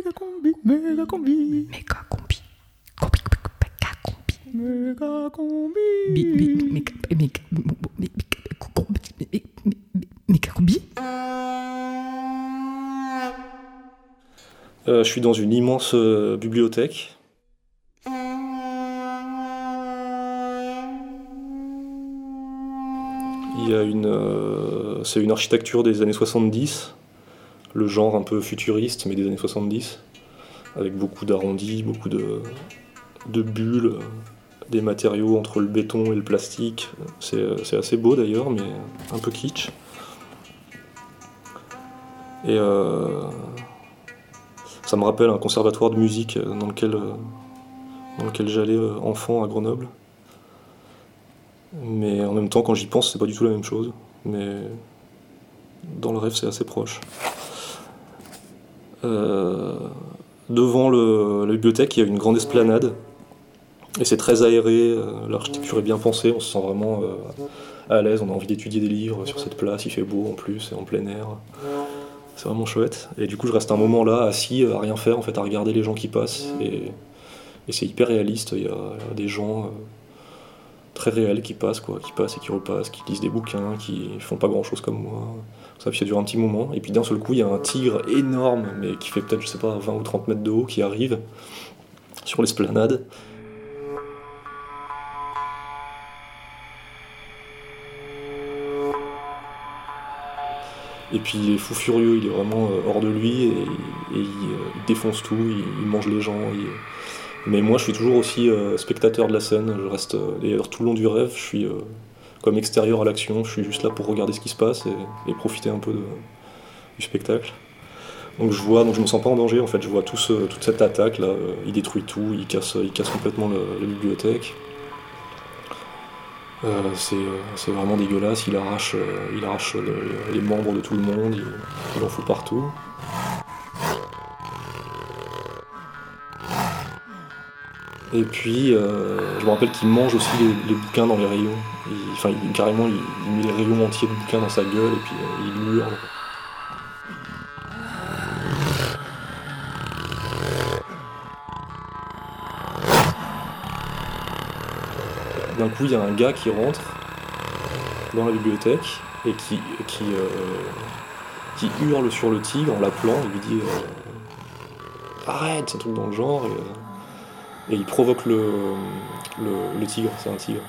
Méga combi, méga combi. Méga combi. Combi, méga combi. Méga combi. Bi- bi- méga- méga- méga- Méga combi. Euh, je suis dans une immense euh, bibliothèque. Il y a une, euh, c'est une architecture des années 70, le genre un peu futuriste, mais des années 70, avec beaucoup d'arrondis, beaucoup de, bulles, des matériaux entre le béton et le plastique. C'est assez beau d'ailleurs, mais un peu kitsch. Et euh, ça me rappelle un conservatoire de musique dans lequel, dans lequel j'allais euh, enfant à Grenoble. Mais en même temps, quand j'y pense, c'est pas du tout la même chose. Mais dans le rêve, c'est assez proche. Euh, devant la bibliothèque, il y a une grande esplanade. Et c'est très aéré, euh, l'architecture est bien pensée, on se sent vraiment euh, à l'aise, on a envie d'étudier des livres sur cette place, il fait beau en plus, c'est en plein air. C'est vraiment chouette. Et du coup, je reste un moment là, assis, à rien faire, en fait, à regarder les gens qui passent. Et, et c'est hyper réaliste. Il y a, des gens très réels qui passent, quoi, qui passent et qui repassent, qui lisent des bouquins, qui font pas grand chose comme moi. Ça, puis ça dure un petit moment. Et puis d'un seul coup, il y a un tigre énorme, mais qui fait peut-être, je sais pas, 20 ou 30 mètres de haut, qui arrive sur l'esplanade. Et puis il est fou furieux, il est vraiment euh, hors de lui et, et il, euh, il défonce tout, il, mange les gens. Mais moi je suis toujours aussi euh, spectateur de la scène, je reste d'ailleurs tout le long du rêve, je suis comme extérieur à l'action, je suis juste là pour regarder ce qui se passe et, profiter un peu du spectacle. Donc je vois, donc je me sens pas en danger en fait, je vois toute cette attaque là, euh, il détruit tout, il casse, il casse complètement la bibliothèque. Euh, c'est euh, c'est vraiment dégueulasse, il arrache, il arrache le- les membres de tout le monde, il en fout partout. Et puis, euh, je me rappelle qu'il mange aussi les, bouquins dans les rayons. Enfin, carrément, il, met les rayons entiers de bouquins dans sa gueule et puis euh, il hurle. D'un coup, il y a un gars qui rentre dans la bibliothèque et qui, qui, euh, qui hurle sur le tigre en l'appelant. Il lui dit Arrête, c'est un truc dans le genre. Et, et il provoque le, le, tigre, c'est un tigre.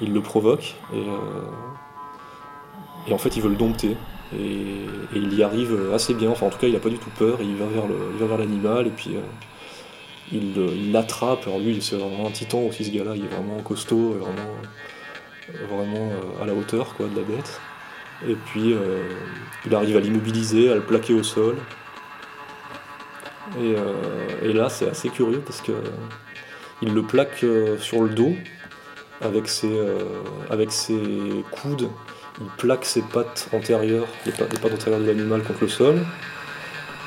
Il le provoque et, euh, en fait, il veut le dompter. Et, il y arrive assez bien. Enfin, en tout cas, il n'a pas du tout peur. Il va vers l'animal et puis. euh, il le- il l'attrape. Alors lui, c'est vraiment un titan aussi, ce gars-là. Il est vraiment costaud, vraiment, vraiment euh, à la hauteur quoi, de la bête. Et puis, euh, il arrive à l'immobiliser, à le plaquer au sol. Euh, et là, c'est assez curieux parce que il le plaque euh, sur le dos avec ses, euh, avec ses coudes. Il plaque ses pattes antérieures, les pattes, antérieures de l'animal contre le sol.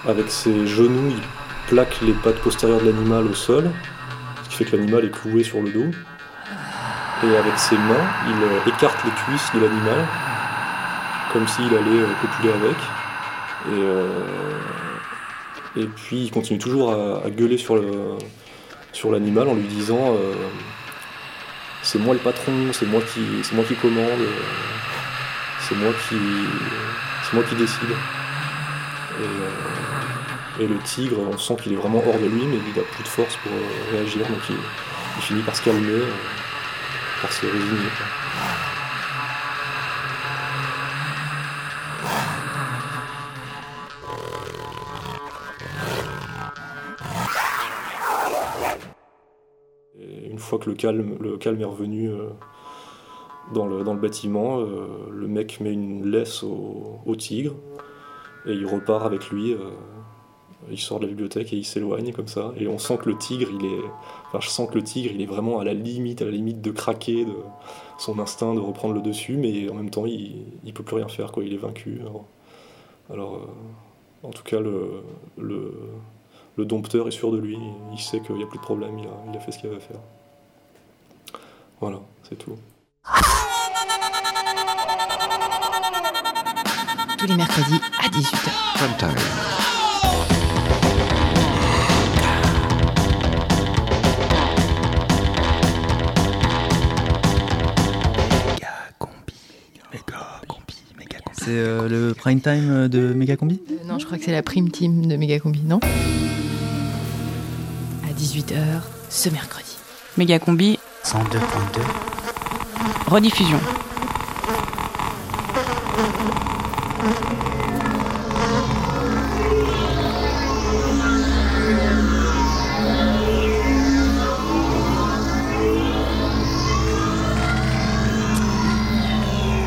Avec ses genoux, il plaque les pattes postérieures de l'animal au sol, ce qui fait que l'animal est cloué sur le dos. Et avec ses mains, il euh, écarte les cuisses de l'animal, comme s'il allait copuler avec. Et, puis il continue toujours à gueuler sur le sur l'animal en lui disant euh, c'est moi le patron, c'est moi qui c'est moi qui commande, euh, c'est moi qui c'est moi qui décide. Et, euh, et le tigre, on sent qu'il est vraiment hors de lui, mais il a plus de force pour réagir, donc il, il finit par se calmer, par se résigner. Que le calme, est revenu euh, dans, le, bâtiment, euh, le mec met une laisse au, tigre et il repart avec lui. euh, il sort de la bibliothèque et il s'éloigne comme ça. Et on sent que le tigre, il est. Enfin, je sens que le tigre, il est vraiment à la limite, à la limite de craquer, de son instinct de reprendre le dessus, mais en même temps, il, il peut plus rien faire. Il est vaincu. Alors, en tout cas, le, dompteur est sûr de lui. Il sait qu'il n'y a plus de problème. Il a fait ce qu'il avait à faire. Voilà, c'est tout. Tous les mercredis à 18h. Prime time. C'est euh, le prime time euh, de Megacombi? Euh, Non, je crois que c'est la prime team de Megacombi, non? À 18h ce mercredi. Megacombi 102.2. rediffusion.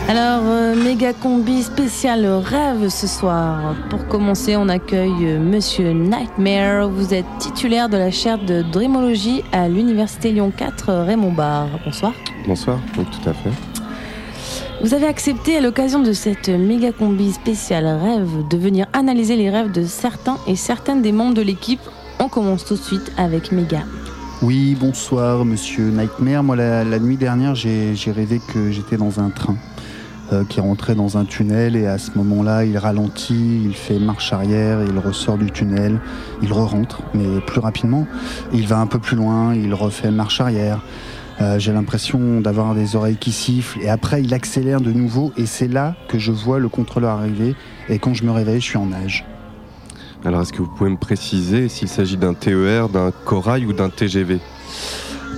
Alors, euh, méga combi spécial rêve ce soir. Pour commencer, on accueille euh, Monsieur Nightmare. Vous êtes titulaire de la chaire de Dreamologie à l'Université Lyon 4 Raymond Barre. Bonsoir. Bonsoir, oui, tout à fait. Vous avez accepté à l'occasion de cette méga combi spéciale rêve de venir analyser les rêves de certains et certaines des membres de l'équipe. On commence tout de suite avec Méga. Oui, bonsoir, monsieur Nightmare. Moi, la, la nuit dernière, j'ai rêvé que j'étais dans un train euh, qui rentrait dans un tunnel et à ce moment-là, il ralentit, il fait marche arrière, il ressort du tunnel, il re-rentre, mais plus rapidement. Il va un peu plus loin, il refait marche arrière. Euh, j'ai l'impression d'avoir des oreilles qui sifflent et après, il accélère de nouveau et c'est là que je vois le contrôleur arriver et quand je me réveille, je suis en nage. Alors, est-ce que vous pouvez me préciser s'il s'agit d'un TER, d'un corail ou d'un TGV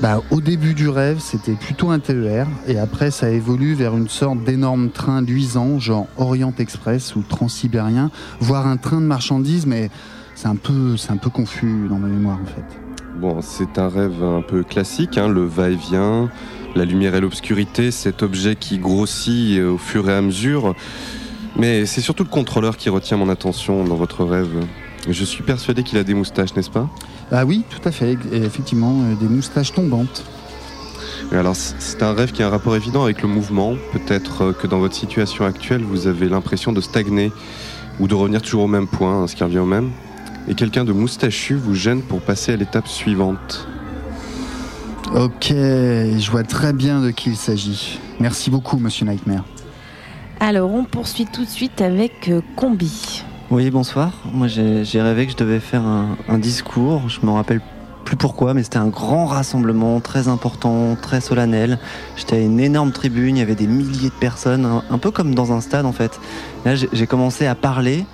Bah, au début du rêve, c'était plutôt un TER, et après, ça évolue vers une sorte d'énorme train luisant, genre Orient Express ou Transsibérien, voire un train de marchandises, mais c'est un peu, un peu confus dans ma mémoire en fait. Bon, c'est un rêve un peu classique, hein, le va-et-vient, la lumière et l'obscurité, cet objet qui grossit euh, au fur et à mesure. Mais c'est surtout le contrôleur qui retient mon attention dans votre rêve. Je suis persuadé qu'il a des moustaches, n'est-ce pas? Ah oui, tout à fait, et effectivement, euh, des moustaches tombantes. Et Alors, c'est un rêve qui a un rapport évident avec le mouvement. Peut-être euh, que dans votre situation actuelle, vous avez l'impression de stagner ou de revenir toujours au même point, hein, ce qui revient au même. Et quelqu'un de moustachu vous gêne pour passer à l'étape suivante. Ok, je vois très bien de qui il s'agit. Merci beaucoup, monsieur Nightmare. Alors, on poursuit tout de suite avec euh, Combi. Oui, bonsoir. Moi, j'ai rêvé que je devais faire un, discours. Je me rappelle plus pourquoi, mais c'était un grand rassemblement, très important, très solennel. J'étais à une énorme tribune, il y avait des milliers de personnes, un, peu comme dans un stade en fait. Là, j'ai j'ai commencé à parler,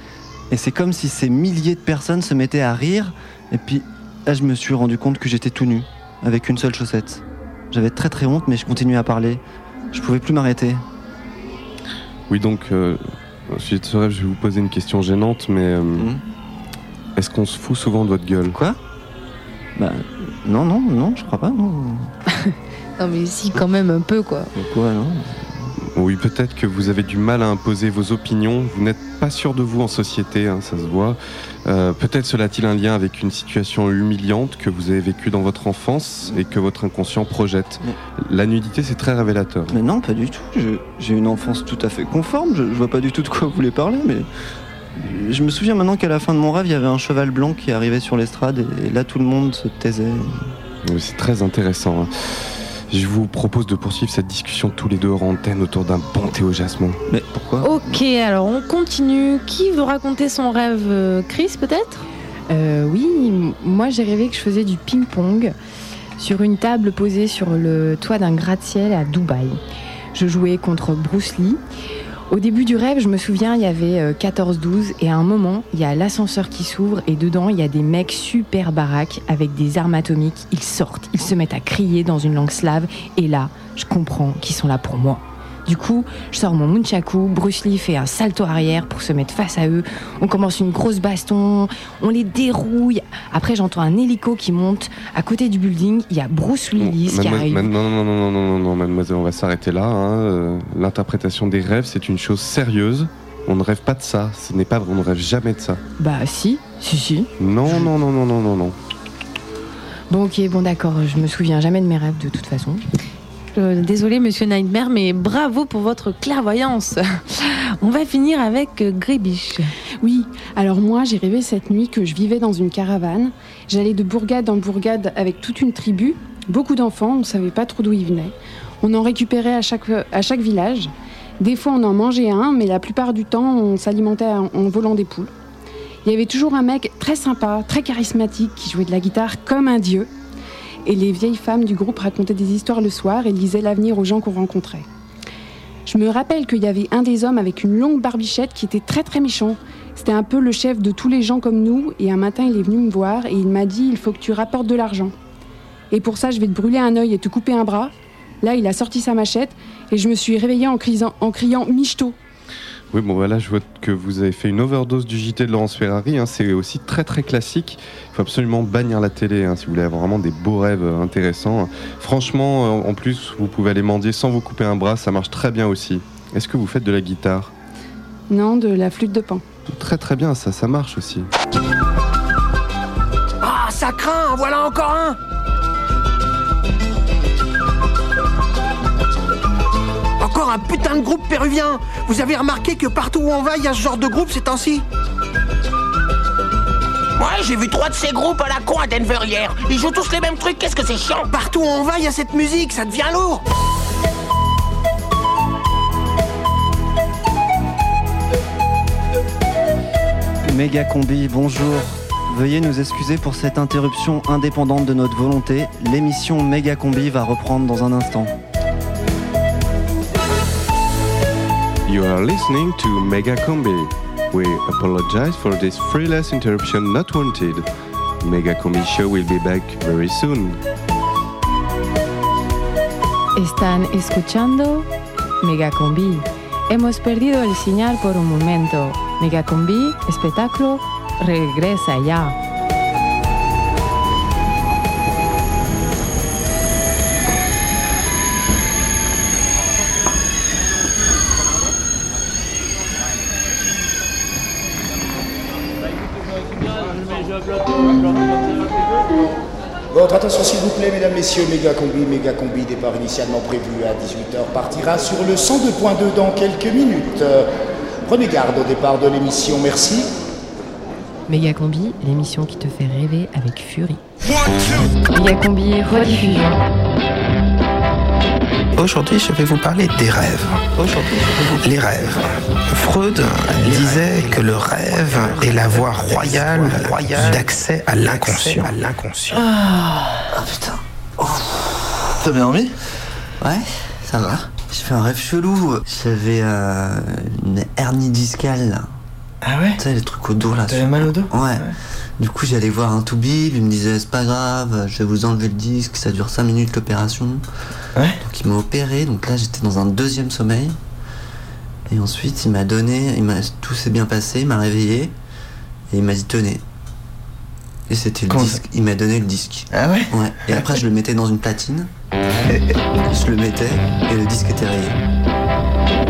et c'est comme si ces milliers de personnes se mettaient à rire. Et puis, là, je me suis rendu compte que j'étais tout nu, avec une seule chaussette. J'avais très très honte, mais je continuais à parler. Je pouvais plus m'arrêter. Oui, donc, euh, au sujet de ce rêve, je vais vous poser une question gênante, mais euh, Mhm. est-ce qu'on se fout souvent de votre gueule? Quoi? Bah, non, non, non, je crois pas, non. Non, mais si, quand même un peu, quoi. Quoi, non? Oui, peut-être que vous avez du mal à imposer vos opinions. Vous n'êtes pas sûr de vous en société, hein, ça se voit. Euh, peut-être cela a-t-il un lien avec une situation humiliante que vous avez vécue dans votre enfance et que votre inconscient projette. La nudité, c'est très révélateur. Mais non, pas du tout. J'ai une enfance tout à fait conforme. Je, je vois pas du tout de quoi vous voulez parler, mais je me souviens maintenant qu'à la fin de mon rêve, il y avait un cheval blanc qui arrivait sur l'estrade et, et là tout le monde se taisait. Oui, c'est très intéressant. hein. Je vous propose de poursuivre cette discussion tous les deux hors antenne autour d'un bon thé au jasmin. Mais pourquoi? Ok, alors on continue. Qui veut raconter son rêve euh, Chris, peut-être? Euh, oui, moi j'ai rêvé que je faisais du ping-pong sur une table posée sur le toit d'un gratte-ciel à Dubaï. Je jouais contre Bruce Lee. Au début du rêve, je me souviens, il y avait euh, 14-12 et à un moment, il y a l'ascenseur qui s'ouvre et dedans, il y a des mecs super baraques avec des armes atomiques. Ils sortent, ils se mettent à crier dans une langue slave et là, je comprends qu'ils sont là pour moi. Du coup, je sors mon nunchaku, Bruce Lee fait un salto arrière pour se mettre face à eux. On commence une grosse baston, on les dérouille. Après, j'entends un hélico qui monte. À côté du building, il y a Bruce Willis qui arrive. non, non, non, non, non, non, non, mademoiselle, on va s'arrêter là. hein. Euh, L'interprétation des rêves, c'est une chose sérieuse. On ne rêve pas de ça. Ce n'est pas. On ne rêve jamais de ça. Bah si, si, si. Non, non, non, non, non, non, non. Bon, ok, bon d'accord, je me souviens jamais de mes rêves de toute façon. Désolé, monsieur Nightmare, mais bravo pour votre clairvoyance. On va finir avec euh, Grébiche. Oui, alors moi j'ai rêvé cette nuit que je vivais dans une caravane. J'allais de bourgade en bourgade avec toute une tribu, beaucoup d'enfants, on ne savait pas trop d'où ils venaient. On en récupérait à chaque, à chaque village. Des fois on en mangeait un, mais la plupart du temps on s'alimentait en, en volant des poules. Il y avait toujours un mec très sympa, très charismatique, qui jouait de la guitare comme un dieu. Et les vieilles femmes du groupe racontaient des histoires le soir et lisaient l'avenir aux gens qu'on rencontrait. Je me rappelle qu'il y avait un des hommes avec une longue barbichette qui était très très méchant. C'était un peu le chef de tous les gens comme nous, et un matin il est venu me voir et il m'a dit il faut que tu rapportes de l'argent. Et pour ça je vais te brûler un œil et te couper un bras. Là il a sorti sa machette et je me suis réveillée en criant, en criant Michto. Oui, bon, voilà, je vois que vous avez fait une overdose du JT de Laurence Ferrari. hein, c'est aussi très très classique. Il faut absolument bannir la télé hein, si vous voulez avoir vraiment des beaux rêves euh, intéressants. Franchement, euh, en plus, vous pouvez aller mendier sans vous couper un bras, ça marche très bien aussi. Est-ce que vous faites de la guitare? Non, de la flûte de pan. Très très bien, ça, ça marche aussi. Ah, ça craint, voilà encore un Encore un putain de groupe péruvien Vous avez remarqué que partout où on va, il y a ce genre de groupe ces temps-ci Ouais, j'ai vu trois de ces groupes à la con à Denver hier. Ils jouent tous les mêmes trucs, qu'est-ce que c'est chiant Partout où on va, il y a cette musique, ça devient lourd Méga Combi, bonjour. Veuillez nous excuser pour cette interruption indépendante de notre volonté. L'émission Méga Combi va reprendre dans un instant. You are listening to Mega Combi. We apologize for this freeless interruption not wanted. Mega Combi show will be back very soon. Están escuchando Megacombi. Hemos perdido el señal por un momento. Megacombi, espectáculo, regresa ya. Attention s'il vous plaît, mesdames, messieurs, méga combi, méga combi, départ initialement prévu à 18h, partira sur le 102.2 dans quelques minutes. Euh, Prenez garde au départ de l'émission, merci. Megacombi, l'émission qui te fait rêver avec furie. Megacombi, rediffusion. Aujourd'hui, je vais vous parler des rêves. Les rêves. Freud disait que le rêve est la voie royale d'accès à l'inconscient. Ah putain. T'as bien dormi Ouais, ça va. J'ai fait un rêve chelou. J'avais euh, une hernie discale là. Ah ouais? Tu sais, les trucs au dos là. T'avais mal au dos? Ouais. Du coup, j'allais voir un toubib, il me disait c'est pas grave, je vais vous enlever le disque, ça dure 5 minutes l'opération. Ouais. Donc il m'a opéré, donc là j'étais dans un deuxième sommeil. Et ensuite il m'a donné, il m'a, tout s'est bien passé, il m'a réveillé et il m'a dit tenez. Et c'était le Comment disque, il m'a donné le disque. Ah ouais Ouais. Et après je le mettais dans une platine. je le mettais et le disque était rayé.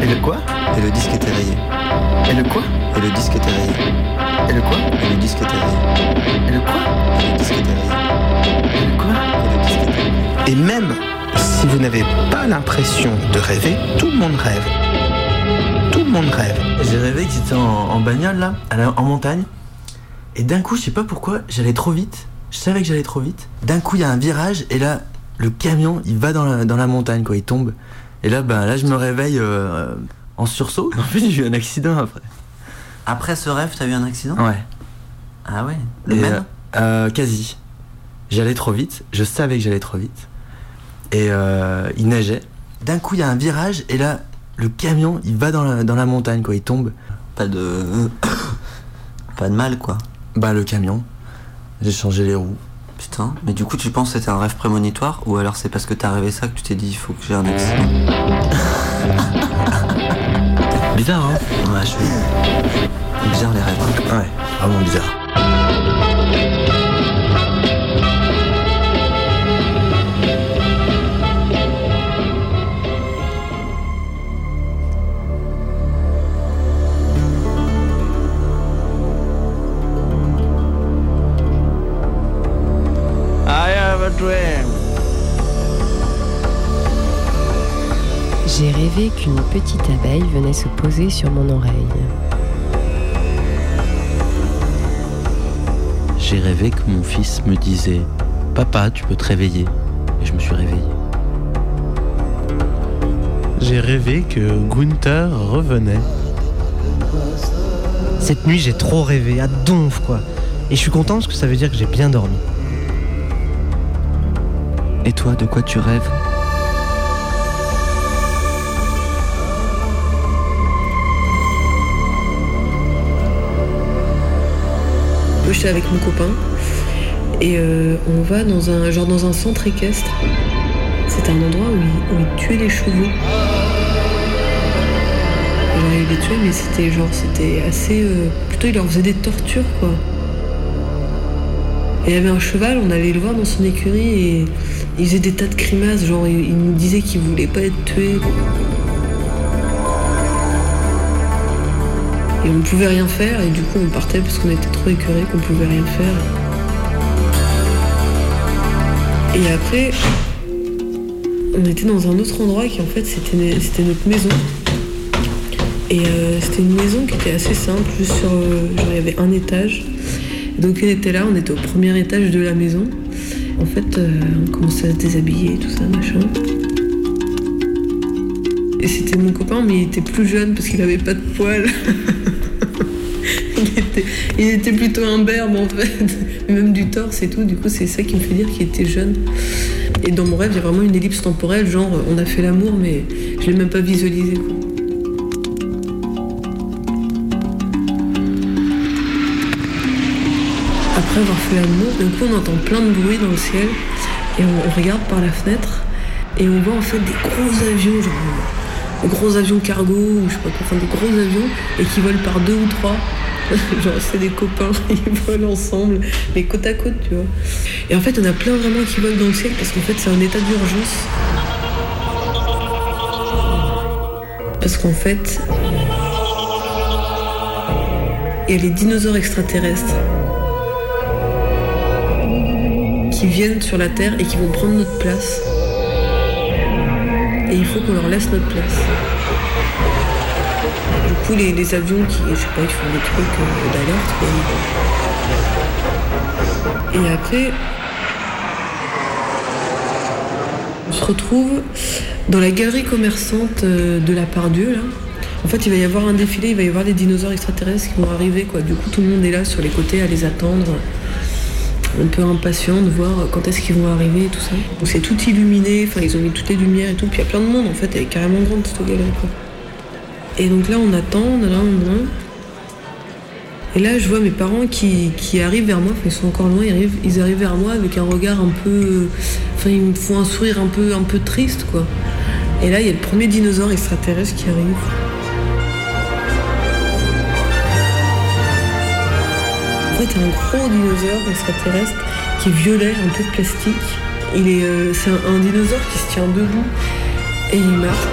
Et le quoi Et le disque était rayé. Et le quoi Et le disque était rayé. Et le quoi Et le disque était rayé. Et le quoi Et le disque était rayé. Et le quoi Et le disque était rayé. Et même si vous n'avez pas l'impression de rêver, tout le monde rêve. Tout le monde rêve. J'ai rêvé que j'étais en, en bagnole là, à la- en montagne. Et d'un coup, je sais pas pourquoi, j'allais trop vite. Je savais que j'allais trop vite. D'un coup, il y a un virage et là, le camion, il va dans la, dans la montagne, quoi. Il tombe. Et là, ben, là, je me réveille euh, en sursaut. En fait, j'ai eu un accident après. Après ce rêve, t'as eu un accident? Ouais. Ah ouais? Le Et, même euh, Quasi. J'allais trop vite. Je savais que j'allais trop vite. Et euh, il neigeait. D'un coup, il y a un virage et là, le camion, il va dans la, dans la montagne, quoi. Il tombe. Pas de. pas de mal quoi. Bah, le camion. J'ai changé les roues. Putain, mais du coup tu penses que c'était un rêve prémonitoire ou alors c'est parce que t'as rêvé ça que tu t'es dit il faut que j'ai un accident? Bizarre, hein? Ouais, je suis. Bizarre les rêves. Ouais, vraiment bizarre. Dream. J'ai rêvé qu'une petite abeille venait se poser sur mon oreille. J'ai rêvé que mon fils me disait Papa, tu peux te réveiller. Et je me suis réveillé. J'ai rêvé que Gunther revenait. Cette nuit, j'ai trop rêvé, à donf quoi. Et je suis content parce que ça veut dire que j'ai bien dormi. Et toi, de quoi tu rêves Je suis avec mon copain et euh, on va dans un genre dans un centre équestre. C'est un endroit où ils, tuaient les chevaux. Genre ils les tuaient mais c'était genre c'était assez euh, plutôt ils leur faisaient des tortures quoi. Et il y avait un cheval, on allait le voir dans son écurie et il faisait des tas de grimaces, genre il, il nous disait qu'il voulait pas être tué. Et on ne pouvait rien faire et du coup on partait parce qu'on était trop écœurés qu'on pouvait rien faire. Et après, on était dans un autre endroit qui en fait c'était notre maison. Et euh, c'était une maison qui était assez simple, juste sur. euh, genre il y avait un étage. Donc on était là, on était au premier étage de la maison. En fait, euh, on commençait à se déshabiller, tout ça, machin. Et c'était mon copain, mais il était plus jeune parce qu'il avait pas de poils. il, était, plutôt imberbe en fait, même du torse et tout. Du coup, c'est ça qui me fait dire qu'il était jeune. Et dans mon rêve, il y a vraiment une ellipse temporelle, genre on a fait l'amour, mais je l'ai même pas visualisé. Après avoir fait l'amour, d'un coup on entend plein de bruit dans le ciel et on, regarde par la fenêtre et on voit en fait des gros avions, genre des gros avions cargo ou je sais pas quoi, enfin des gros avions et qui volent par deux ou trois. genre c'est des copains, ils volent ensemble, mais côte à côte, tu vois. Et en fait on a plein vraiment qui volent dans le ciel parce qu'en fait c'est un état d'urgence. Parce qu'en fait, il y a les dinosaures extraterrestres viennent sur la Terre et qui vont prendre notre place. Et il faut qu'on leur laisse notre place. Du coup, les, avions qui, je sais pas, qui font des trucs euh, d'alerte. Et après, on se retrouve dans la galerie commerçante euh, de la Pardieu, là. En fait, il va y avoir un défilé, il va y avoir des dinosaures extraterrestres qui vont arriver, quoi. Du coup, tout le monde est là sur les côtés à les attendre un peu impatient de voir quand est-ce qu'ils vont arriver et tout ça. Donc c'est tout illuminé, enfin ils ont mis toutes les lumières et tout, puis il y a plein de monde en fait, elle est carrément grande cette galerie quoi. Et donc là on attend, on attend, on attend. Et là je vois mes parents qui, qui arrivent vers moi, enfin ils sont encore loin, ils arrivent, ils arrivent vers moi avec un regard un peu. Enfin ils me font un sourire un peu, un peu triste quoi. Et là il y a le premier dinosaure extraterrestre qui arrive. Fait, un gros dinosaure extraterrestre qui est violet, un peu de plastique. Il est, euh, c'est un, dinosaure qui se tient debout et il marche.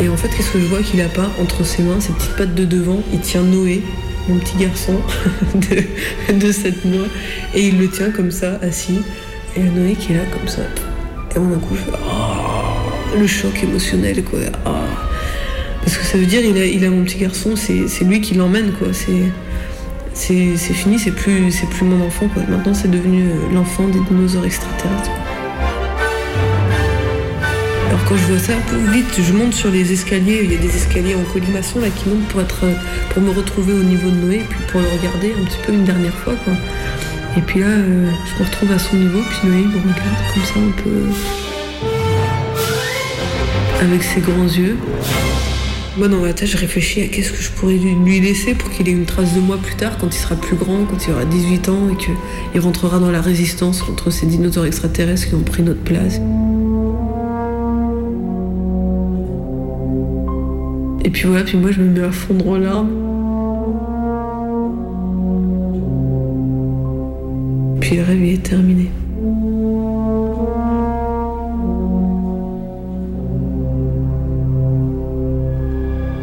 Et en fait, qu'est-ce que je vois qu'il a pas entre ses mains, ses petites pattes de devant? Il tient Noé, mon petit garçon de, de 7 mois, et il le tient comme ça, assis. Et Noé qui est là comme ça. Et moi, d'un coup, je fais Oh, le choc émotionnel, quoi. Ah. Parce que ça veut dire il a, mon petit garçon, c'est lui qui l'emmène quoi. C'est fini, c'est plus plus mon enfant. Maintenant c'est devenu euh, l'enfant des dinosaures extraterrestres. Alors quand je vois ça, vite je monte sur les escaliers. Il y a des escaliers en colimaçon là qui montent pour être euh, pour me retrouver au niveau de Noé, puis pour le regarder un petit peu une dernière fois quoi. Et puis là, euh, je me retrouve à son niveau, puis Noé me regarde comme ça un peu avec ses grands yeux. Moi, dans ma tête, je réfléchis à qu'est-ce que je pourrais lui laisser pour qu'il ait une trace de moi plus tard, quand il sera plus grand, quand il aura 18 ans et qu'il rentrera dans la résistance contre ces dinosaures extraterrestres qui ont pris notre place. Et puis voilà, puis moi, je me mets à fondre en larmes. Puis le rêve il est terminé.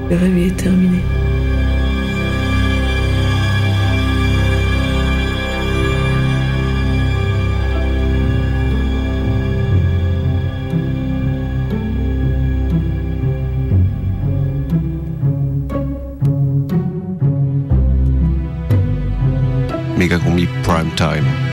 Le rêve il est terminé. Méga combi prime time.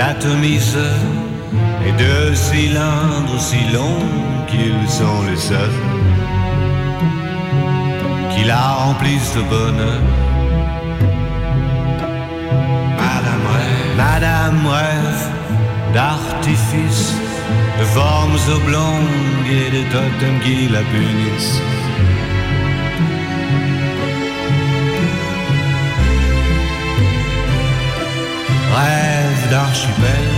D'atomiseur et de cylindres si longs qu'ils sont les seuls qui la remplissent de bonheur. Madame rêve, Madame rêve d'artifice, de formes oblongues et de totems qui la punissent. D'archipel,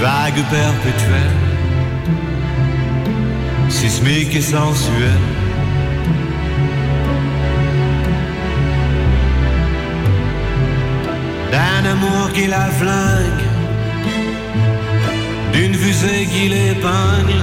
vagues perpétuelles, sismiques et sensuelles. d'un amour qui la flingue, d'une fusée qui l'épingle.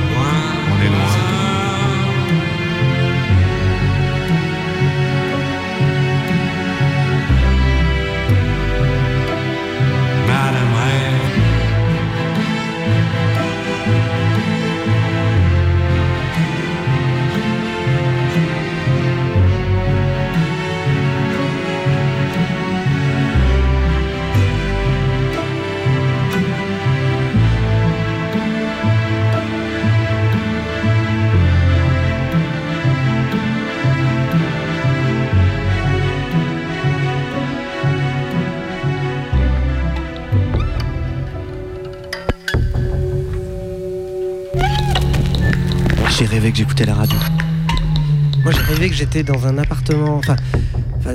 j'étais dans un appartement. Enfin,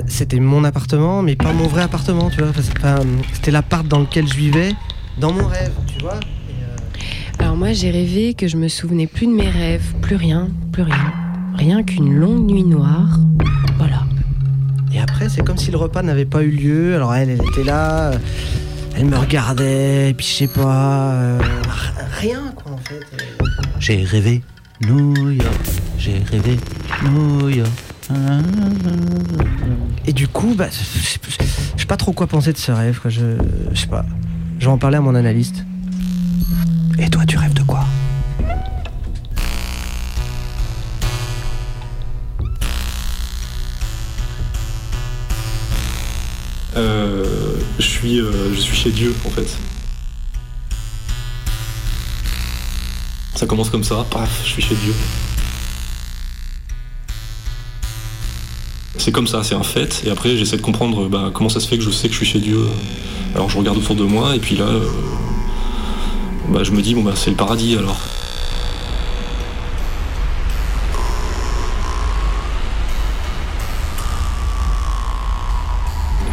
c'était mon appartement, mais pas mon vrai appartement, tu vois. Pas- C'était l'appart dans lequel je vivais, dans mon rêve, tu vois. Alors moi j'ai rêvé que je me souvenais plus de mes rêves, plus rien, plus rien. Rien qu'une longue nuit noire. Voilà. Et après, c'est comme si le repas n'avait pas eu lieu. Alors elle, elle était là, euh, elle me regardait, et puis je sais pas, euh, rien quoi en fait. J'ai rêvé New York. J'ai rêvé. Et du coup, bah, je sais- pas trop quoi penser de ce rêve. Quoi. Je, je sais pas. Je vais en parler à mon analyste. Et toi, tu rêves de quoi? Euh, je, suis, euh, je suis chez Dieu en fait. Ça commence comme ça, paf, je suis chez Dieu. C'est comme ça, c'est un fait, et après j'essaie de comprendre bah, comment ça se fait que je sais que je suis chez Dieu. Alors je regarde autour de moi, et puis là, euh, bah, je me dis, bon bah c'est le paradis alors.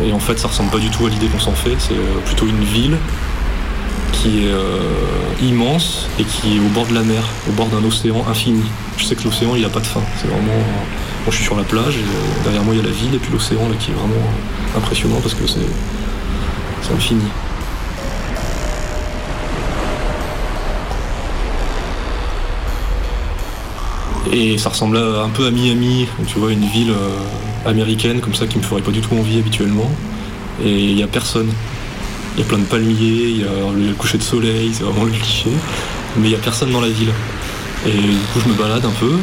Et en fait, ça ressemble pas du tout à l'idée qu'on s'en fait. C'est euh, plutôt une ville qui est euh, immense et qui est au bord de la mer, au bord d'un océan infini. Je sais que l'océan, il a pas de fin. C'est vraiment. Moi, je suis sur la plage et euh, derrière moi, il y a la ville et puis l'océan qui est vraiment euh, impressionnant parce que c'est infini. Et ça ressemble un peu à Miami, tu vois, une ville euh, américaine comme ça qui me ferait pas du tout envie habituellement. Et il y a personne. Il y a plein de palmiers, il y a le coucher de soleil, c'est vraiment le cliché. Mais il y a personne dans la ville. Et du coup, je me balade un peu.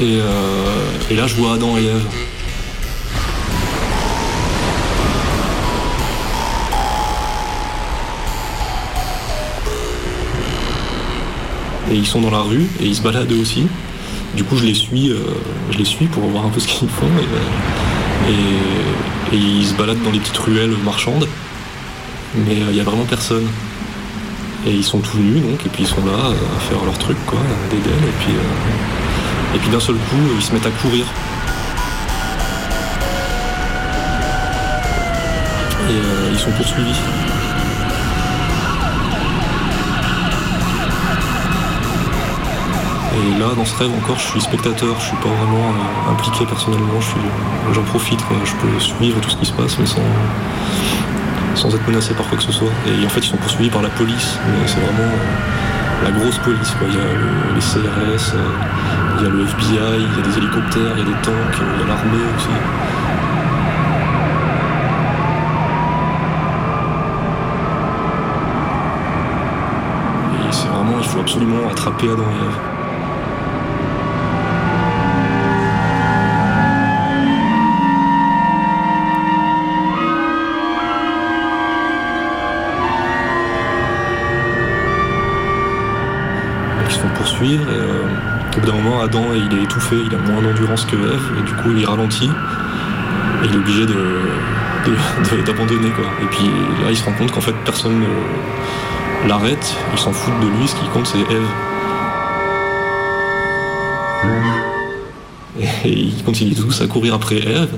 Et, euh, et là, je vois Adam et Ève. Et ils sont dans la rue et ils se baladent eux aussi. Du coup, je les suis, euh, je les suis pour voir un peu ce qu'ils font. Et, et ils se baladent dans les petites ruelles marchandes. Mais euh, il n'y a vraiment personne. Et ils sont tout nus donc, et puis ils sont là euh, à faire leur truc, quoi, des. Et puis, euh, et puis d'un seul coup, ils se mettent à courir. Et euh, ils sont poursuivis. Et là, dans ce rêve encore, je suis spectateur, je suis pas vraiment euh, impliqué personnellement, j'en profite, je peux suivre tout ce qui se passe, mais sans, sans être menacé par quoi que ce soit. Et en fait, ils sont poursuivis par la police, mais c'est vraiment, la grosse police. Il y a le- les CRS, euh, il y a le FBI, il y a des hélicoptères, il y a des tanks, il y a l'armée aussi. Et c'est vraiment, il faut absolument attraper Adam et ils se font poursuivre au bout d'un moment Adam il est étouffé, il a moins d'endurance que Eve et du coup il ralentit. Et il est obligé de, de- d'abandonner quoi. Et puis là il se rend compte qu'en fait personne ne l'arrête, il s'en fout de lui, ce qui compte c'est Eve. Et il continue tous à courir après Eve.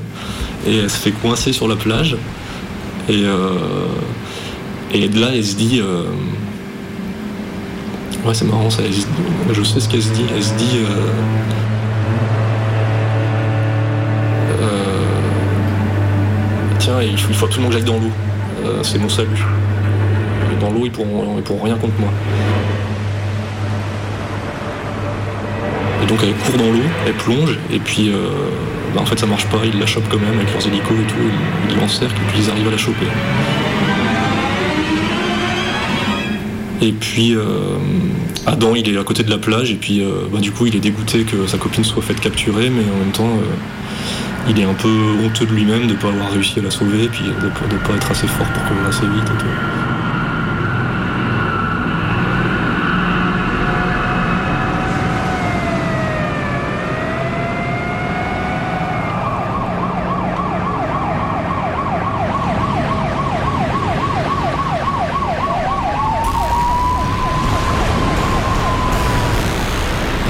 Et elle se fait coincer sur la plage. Et, euh, et de là elle se dit euh, Ouais, c'est marrant ça. Je sais ce qu'elle se dit. Elle se dit. euh, euh, Tiens, il faut, il faut absolument que j'aille dans l'eau. Euh, c'est mon salut. Dans l'eau, ils pourront, ils pourront rien contre moi. Et donc elle court dans l'eau, elle plonge, et puis euh, bah, en fait ça marche pas, ils la chopent quand même avec leurs hélicos et tout, ils l'encerclent et puis ils arrivent à la choper. Et puis euh, Adam il est à côté de la plage et puis euh, bah, du coup il est dégoûté que sa copine soit faite capturer mais en même temps euh, il est un peu honteux de lui-même de ne pas avoir réussi à la sauver et puis de ne pas être assez fort pour courir assez vite et.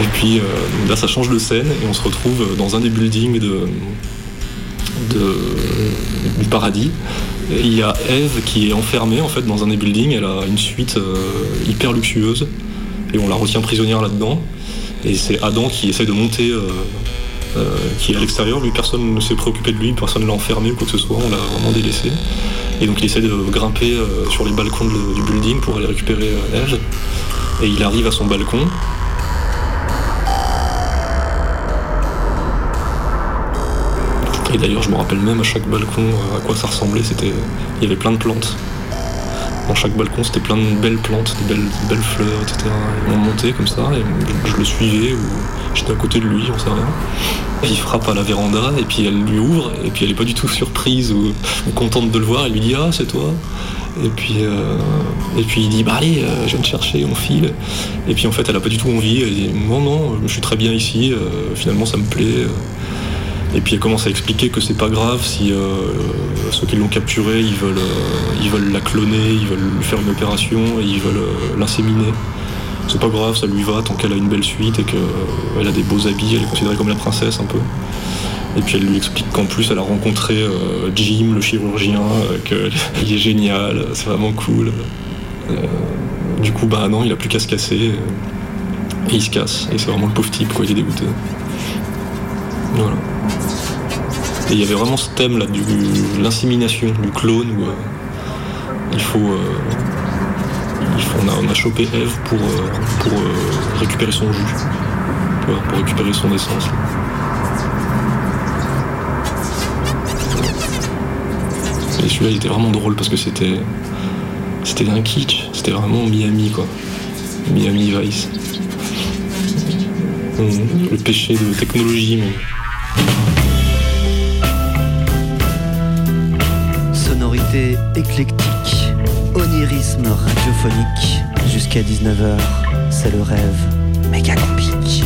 Et puis euh, là, ça change de scène et on se retrouve dans un des buildings de, du paradis. Et il y a Eve qui est enfermée en fait dans un des buildings. Elle a une suite euh, hyper luxueuse et on la retient prisonnière là-dedans. Et c'est Adam qui essaie de monter, euh, qui est à l'extérieur. Lui, personne ne s'est préoccupé de lui, personne ne l'a enfermé ou quoi que ce soit. On l'a vraiment délaissé. Et donc il essaie de grimper sur les balcons du building pour aller récupérer Eve. Et il arrive à son balcon. Et d'ailleurs, je me rappelle même à chaque balcon euh, à quoi ça ressemblait. C'était, il y avait plein de plantes. Dans chaque balcon, c'était plein de belles plantes, de belles, belles fleurs, etc. Et on montait comme ça, et je, le suivais, ou j'étais à côté de lui, on sait rien. Et il frappe à la véranda, et puis elle lui ouvre, et puis elle est pas du tout surprise ou, ou contente de le voir. Elle lui dit ah c'est toi. Et puis, euh, et puis il dit bah allez, euh, je viens te chercher, on file. Et puis en fait, elle a pas du tout envie. Elle dit non non, je suis très bien ici. euh, finalement, ça me plaît. Et puis elle commence à expliquer que c'est pas grave si euh, ceux qui l'ont capturée, ils veulent, euh, ils veulent la cloner, ils veulent lui faire une opération et ils veulent euh, l'inséminer. C'est pas grave, ça lui va tant qu'elle a une belle suite et qu'elle a des beaux habits, elle est considérée comme la princesse un peu. Et puis elle lui explique qu'en plus elle a rencontré Jim, le chirurgien, qu'il est génial, c'est vraiment cool. Du coup, bah non, il a plus qu'à se casser. et il se casse. Et c'est vraiment le pauvre type, quoi, il est dégoûté. Voilà. Et il y avait vraiment ce thème là de l'insémination, du clone où euh, il faut. euh, il faut- on, a, chopé Eve pour, euh, pour récupérer son jus, pour récupérer son essence. Et celui-là il était vraiment drôle parce que c'était. C'était un kitsch, c'était vraiment Miami quoi. Miami Vice. Mmh, Le péché de technologie même. Sonorité éclectique, onirisme radiophonique, jusqu'à 19h, c'est le rêve méga complique.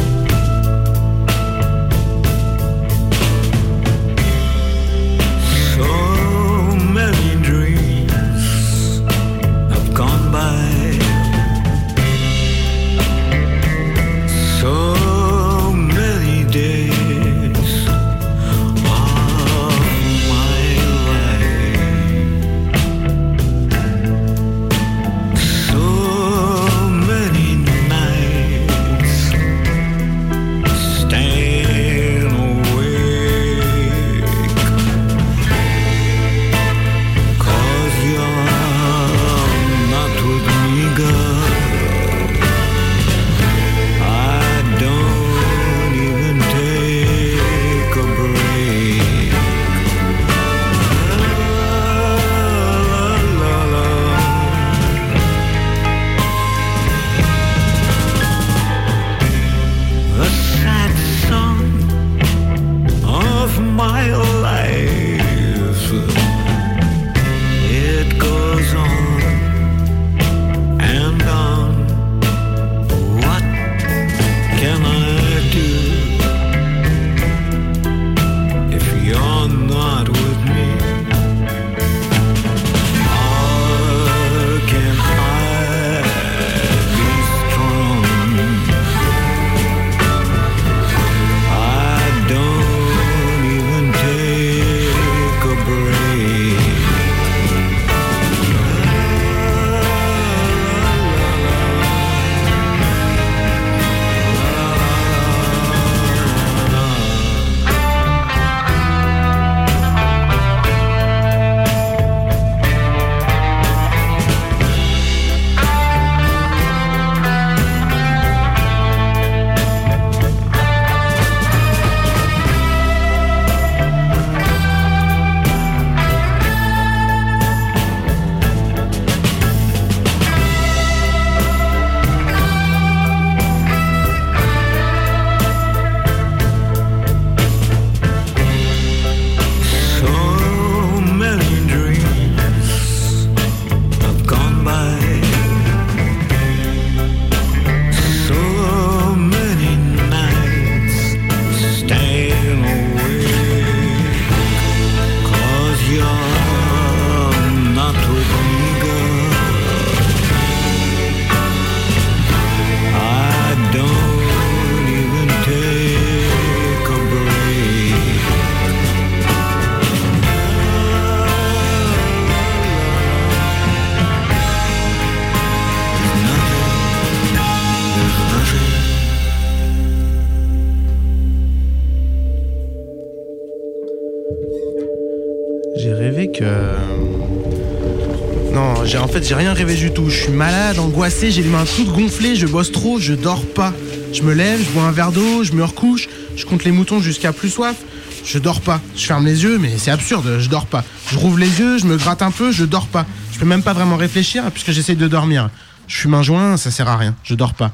Fait j'ai rien rêvé du tout. Je suis malade, angoissé, j'ai les mains toutes gonflées, je bosse trop, je dors pas. Je me lève, je bois un verre d'eau, je me recouche, je compte les moutons jusqu'à plus soif. Je dors pas. Je ferme les yeux, mais c'est absurde, je dors pas. Je rouvre les yeux, je me gratte un peu, je dors pas. Je peux même pas vraiment réfléchir puisque j'essaye de dormir. Je fume un joint, ça sert à rien, je dors pas.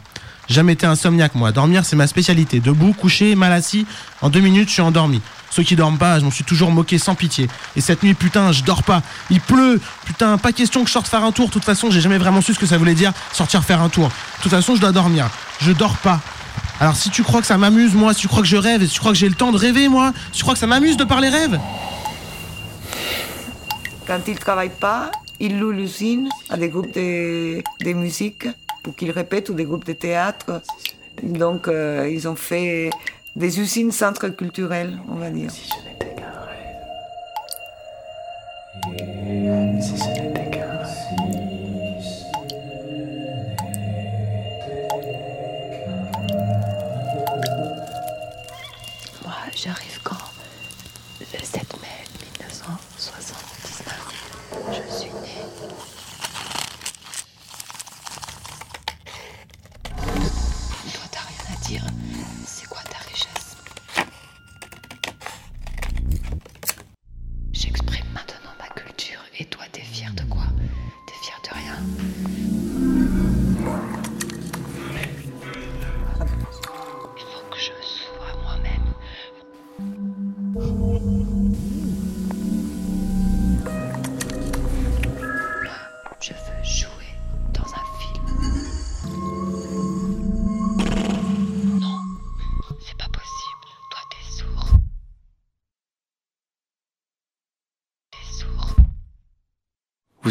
Jamais été insomniaque moi. Dormir c'est ma spécialité. Debout, couché, mal assis, en deux minutes je suis endormi. Ceux qui dorment pas, je m'en suis toujours moqué sans pitié. Et cette nuit, putain, je dors pas. Il pleut. Putain, pas question que je sorte faire un tour. De toute façon, j'ai jamais vraiment su ce que ça voulait dire sortir faire un tour. De toute façon, je dois dormir. Je dors pas. Alors si tu crois que ça m'amuse, moi, si tu crois que je rêve, si tu crois que j'ai le temps de rêver, moi, si tu crois que ça m'amuse de parler rêve, Quand ils ne travaillent pas, ils louent l'usine à des groupes de, de musique pour qu'ils répètent ou des groupes de théâtre. Donc, euh, ils ont fait des usines centres culturels, on va dire. Moi,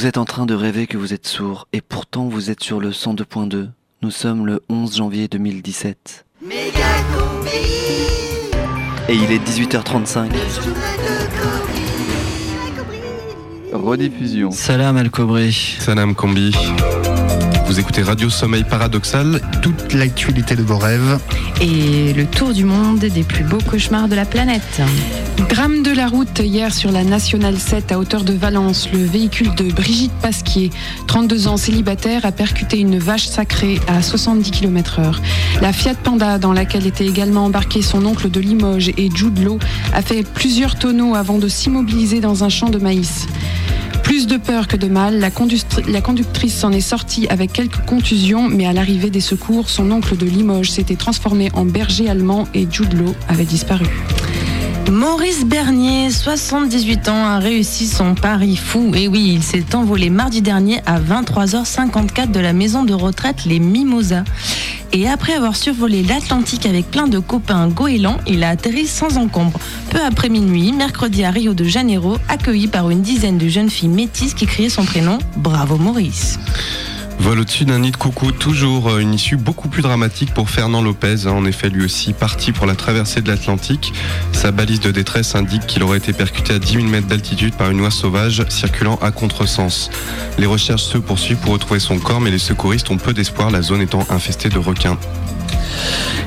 Vous êtes en train de rêver que vous êtes sourd et pourtant vous êtes sur le 102.2. Nous sommes le 11 janvier 2017. Et il est 18h35. Rediffusion. Salam Al Kobri. Salam Kombi. Vous écoutez Radio Sommeil Paradoxal. Toute l'actualité de vos rêves. Et le tour du monde des plus beaux cauchemars de la planète. Drame de la route hier sur la Nationale 7 à hauteur de Valence. Le véhicule de Brigitte Pasquier, 32 ans célibataire, a percuté une vache sacrée à 70 km/h. La Fiat Panda, dans laquelle était également embarqué son oncle de Limoges et Jude a fait plusieurs tonneaux avant de s'immobiliser dans un champ de maïs. Plus de peur que de mal, la, conductri- la conductrice s'en est sortie avec quelques contusions, mais à l'arrivée des secours, son oncle de Limoges s'était transformé en berger allemand et Jude avait disparu. Maurice Bernier, 78 ans, a réussi son pari fou. Et oui, il s'est envolé mardi dernier à 23h54 de la maison de retraite Les Mimosas. Et après avoir survolé l'Atlantique avec plein de copains goélands, il a atterri sans encombre. Peu après minuit, mercredi à Rio de Janeiro, accueilli par une dizaine de jeunes filles métisses qui criaient son prénom. Bravo Maurice. Vol au-dessus d'un nid de coucou, toujours euh, une issue beaucoup plus dramatique pour Fernand Lopez. hein. En effet, lui aussi parti pour la traversée de l'Atlantique. Sa balise de détresse indique qu'il aurait été percuté à 10 000 mètres d'altitude par une oie sauvage circulant à contresens. Les recherches se poursuivent pour retrouver son corps, mais les secouristes ont peu d'espoir, la zone étant infestée de requins.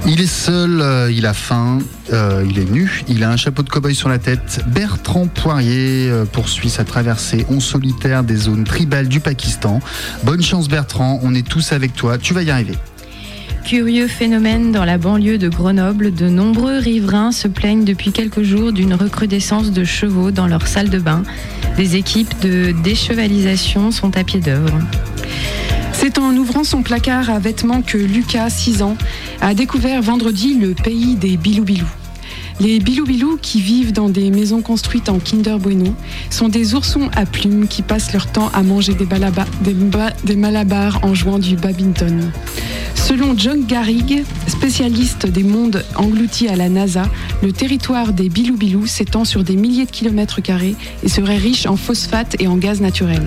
Il est seul, euh, il a faim, euh, il est nu, il a un chapeau de cow-boy sur la tête. Bertrand Poirier euh, poursuit sa traversée en solitaire des zones tribales du Pakistan. Bonne chance Bertrand, on est tous avec toi, tu vas y arriver. Curieux phénomène dans la banlieue de Grenoble, de nombreux riverains se plaignent depuis quelques jours d'une recrudescence de chevaux dans leur salle de bain. Des équipes de déchevalisation sont à pied d'œuvre. C'est en ouvrant son placard à vêtements que Lucas, 6 ans, a découvert vendredi le pays des Bilou-Bilou. Les Bilou-Bilou, qui vivent dans des maisons construites en Kinder Bueno, sont des oursons à plumes qui passent leur temps à manger des, balaba- malabars en jouant du badminton. Selon John Garrigue, spécialiste des mondes engloutis à la NASA, le territoire des Bilou-Bilou s'étend sur des milliers de kilomètres carrés et serait riche en phosphate et en gaz naturel.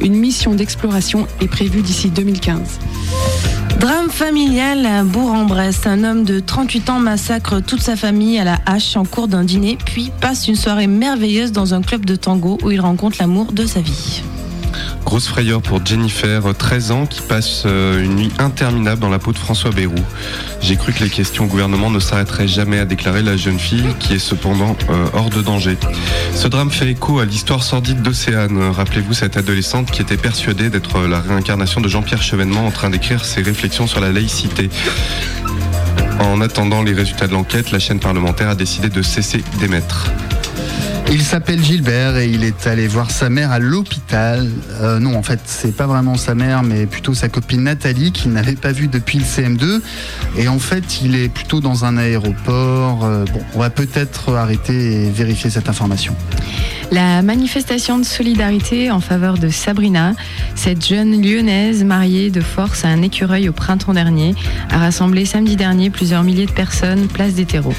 Une mission d'exploration est prévue d'ici 2015. Drame familial à Bourg-en-Bresse. Un homme de 38 ans massacre toute sa famille à la hache en cours d'un dîner, puis passe une soirée merveilleuse dans un club de tango où il rencontre l'amour de sa vie. Grosse frayeur pour Jennifer, 13 ans, qui passe euh, une nuit interminable dans la peau de François Bayrou. J'ai cru que les questions au gouvernement ne s'arrêteraient jamais à déclarer la jeune fille, qui est cependant euh, hors de danger. Ce drame fait écho à l'histoire sordide d'Océane. Rappelez-vous cette adolescente qui était persuadée d'être la réincarnation de Jean-Pierre Chevènement en train d'écrire ses réflexions sur la laïcité. En attendant les résultats de l'enquête, la chaîne parlementaire a décidé de cesser d'émettre. Il s'appelle Gilbert et il est allé voir sa mère à l'hôpital. Euh, non, en fait, c'est pas vraiment sa mère, mais plutôt sa copine Nathalie qu'il n'avait pas vue depuis le CM2. Et en fait, il est plutôt dans un aéroport. Euh, bon, on va peut-être arrêter et vérifier cette information. La manifestation de solidarité en faveur de Sabrina, cette jeune lyonnaise mariée de force à un écureuil au printemps dernier, a rassemblé samedi dernier plusieurs milliers de personnes, place des terreaux.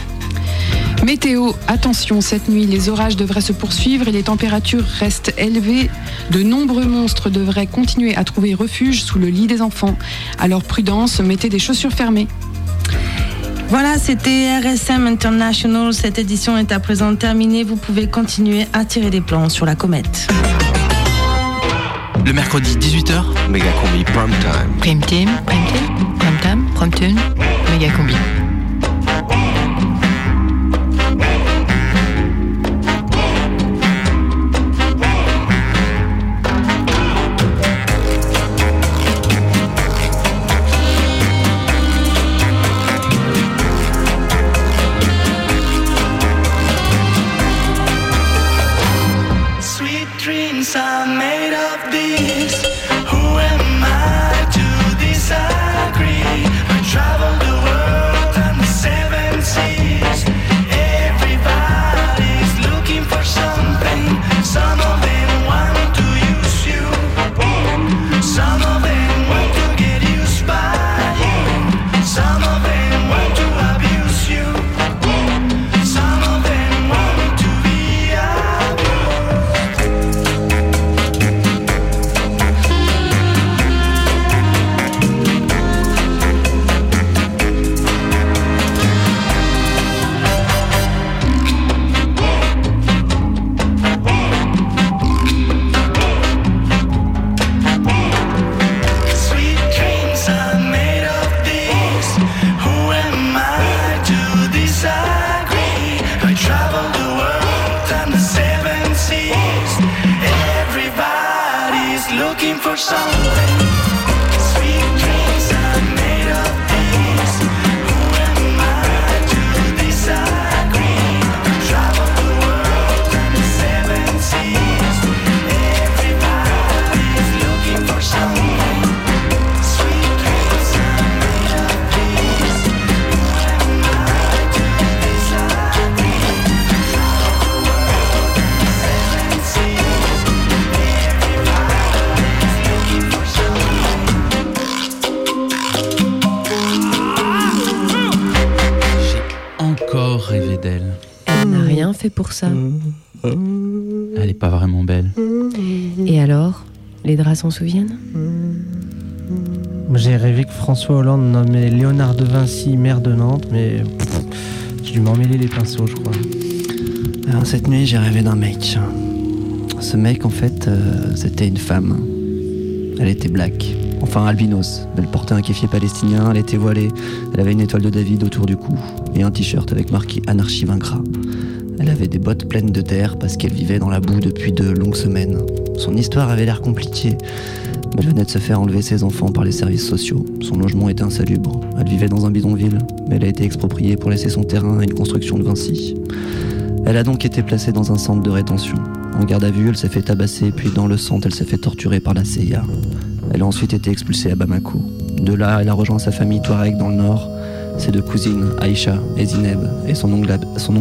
Météo, attention, cette nuit, les orages devraient se poursuivre et les températures restent élevées. De nombreux monstres devraient continuer à trouver refuge sous le lit des enfants. Alors prudence, mettez des chaussures fermées. Voilà, c'était RSM International. Cette édition est à présent terminée. Vous pouvez continuer à tirer des plans sur la comète. Le mercredi 18h, Méga combi prime time. Prime team, prime team, prime time, prime tune, méga combi. S'en souviennent J'ai rêvé que François Hollande nommait Léonard de Vinci maire de Nantes, mais j'ai dû m'emmêler les pinceaux, je crois. Alors, cette nuit, j'ai rêvé d'un mec. Ce mec, en fait, euh, c'était une femme. Elle était black. Enfin, albinos. Elle portait un kéfier palestinien, elle était voilée. Elle avait une étoile de David autour du cou et un t-shirt avec marqué Anarchie vaincra. Elle avait des bottes pleines de terre parce qu'elle vivait dans la boue depuis de longues semaines. Son histoire avait l'air compliquée. Elle venait de se faire enlever ses enfants par les services sociaux. Son logement était insalubre. Elle vivait dans un bidonville, mais elle a été expropriée pour laisser son terrain à une construction de Vinci. Elle a donc été placée dans un centre de rétention. En garde à vue, elle s'est fait tabasser, puis dans le centre, elle s'est fait torturer par la CIA. Elle a ensuite été expulsée à Bamako. De là, elle a rejoint sa famille Touareg dans le nord, ses deux cousines, Aïcha et Zineb, et son oncle, Ab- son.